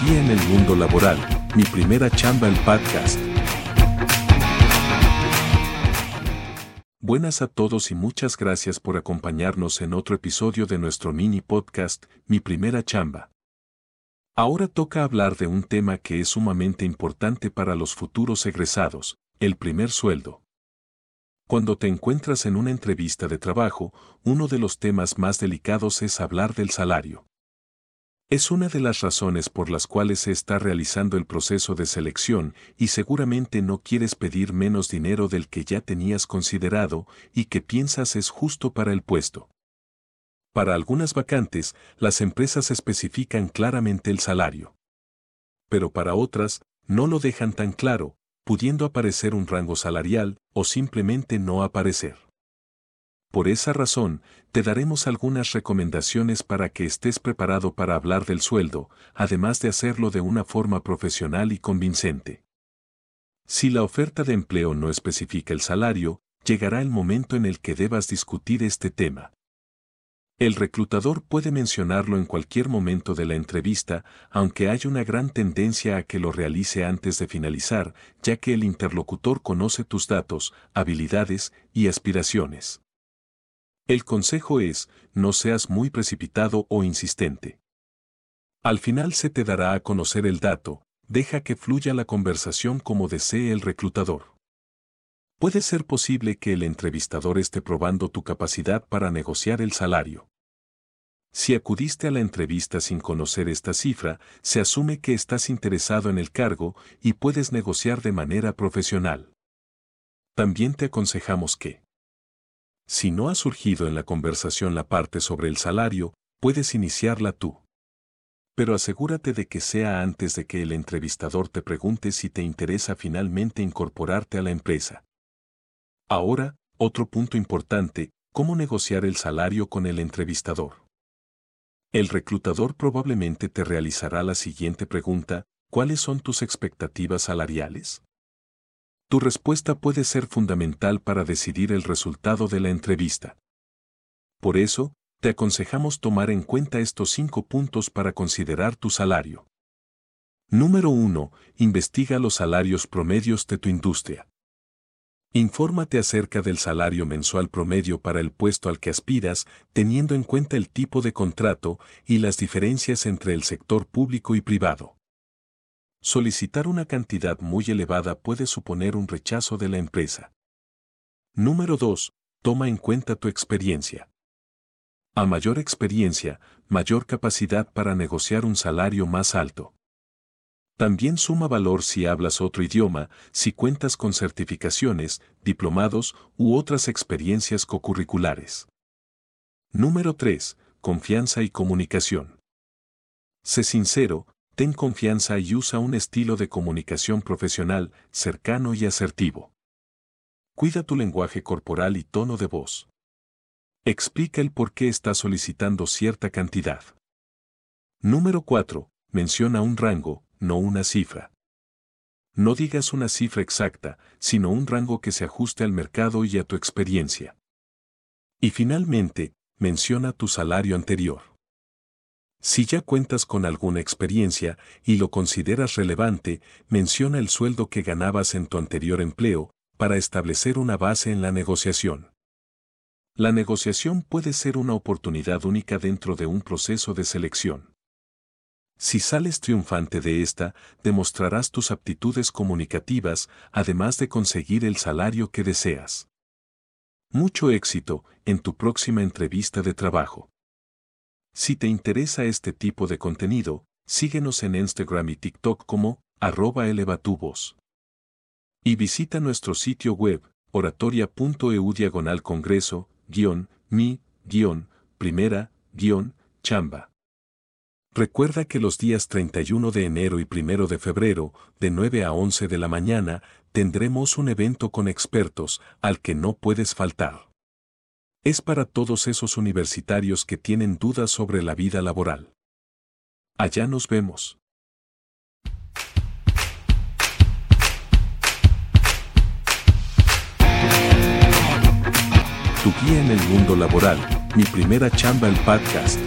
en el mundo laboral, mi primera chamba el podcast. Buenas a todos y muchas gracias por acompañarnos en otro episodio de nuestro mini podcast, Mi primera chamba. Ahora toca hablar de un tema que es sumamente importante para los futuros egresados, el primer sueldo. Cuando te encuentras en una entrevista de trabajo, uno de los temas más delicados es hablar del salario. Es una de las razones por las cuales se está realizando el proceso de selección y seguramente no quieres pedir menos dinero del que ya tenías considerado y que piensas es justo para el puesto. Para algunas vacantes, las empresas especifican claramente el salario. Pero para otras, no lo dejan tan claro, pudiendo aparecer un rango salarial o simplemente no aparecer. Por esa razón, te daremos algunas recomendaciones para que estés preparado para hablar del sueldo, además de hacerlo de una forma profesional y convincente. Si la oferta de empleo no especifica el salario, llegará el momento en el que debas discutir este tema. El reclutador puede mencionarlo en cualquier momento de la entrevista, aunque hay una gran tendencia a que lo realice antes de finalizar, ya que el interlocutor conoce tus datos, habilidades y aspiraciones. El consejo es, no seas muy precipitado o insistente. Al final se te dará a conocer el dato, deja que fluya la conversación como desee el reclutador. Puede ser posible que el entrevistador esté probando tu capacidad para negociar el salario. Si acudiste a la entrevista sin conocer esta cifra, se asume que estás interesado en el cargo y puedes negociar de manera profesional. También te aconsejamos que si no ha surgido en la conversación la parte sobre el salario, puedes iniciarla tú. Pero asegúrate de que sea antes de que el entrevistador te pregunte si te interesa finalmente incorporarte a la empresa. Ahora, otro punto importante, cómo negociar el salario con el entrevistador. El reclutador probablemente te realizará la siguiente pregunta, ¿cuáles son tus expectativas salariales? Tu respuesta puede ser fundamental para decidir el resultado de la entrevista. Por eso, te aconsejamos tomar en cuenta estos cinco puntos para considerar tu salario. Número 1. Investiga los salarios promedios de tu industria. Infórmate acerca del salario mensual promedio para el puesto al que aspiras, teniendo en cuenta el tipo de contrato y las diferencias entre el sector público y privado. Solicitar una cantidad muy elevada puede suponer un rechazo de la empresa. Número 2. Toma en cuenta tu experiencia. A mayor experiencia, mayor capacidad para negociar un salario más alto. También suma valor si hablas otro idioma, si cuentas con certificaciones, diplomados u otras experiencias cocurriculares. Número 3. Confianza y comunicación. Sé sincero, ten confianza y usa un estilo de comunicación profesional, cercano y asertivo. Cuida tu lenguaje corporal y tono de voz. Explica el por qué estás solicitando cierta cantidad. Número 4. Menciona un rango, no una cifra. No digas una cifra exacta, sino un rango que se ajuste al mercado y a tu experiencia. Y finalmente, menciona tu salario anterior. Si ya cuentas con alguna experiencia y lo consideras relevante, menciona el sueldo que ganabas en tu anterior empleo, para establecer una base en la negociación. La negociación puede ser una oportunidad única dentro de un proceso de selección. Si sales triunfante de esta, demostrarás tus aptitudes comunicativas, además de conseguir el salario que deseas. Mucho éxito en tu próxima entrevista de trabajo. Si te interesa este tipo de contenido, síguenos en Instagram y TikTok como arroba elevatubos. Y visita nuestro sitio web oratoria.eu diagonal congreso, guion, mi, guion, primera, guion, chamba. Recuerda que los días 31 de enero y 1 de febrero, de 9 a 11 de la mañana, tendremos un evento con expertos al que no puedes faltar. Es para todos esos universitarios que tienen dudas sobre la vida laboral. Allá nos vemos. Tu guía en el mundo laboral, mi primera chamba el podcast.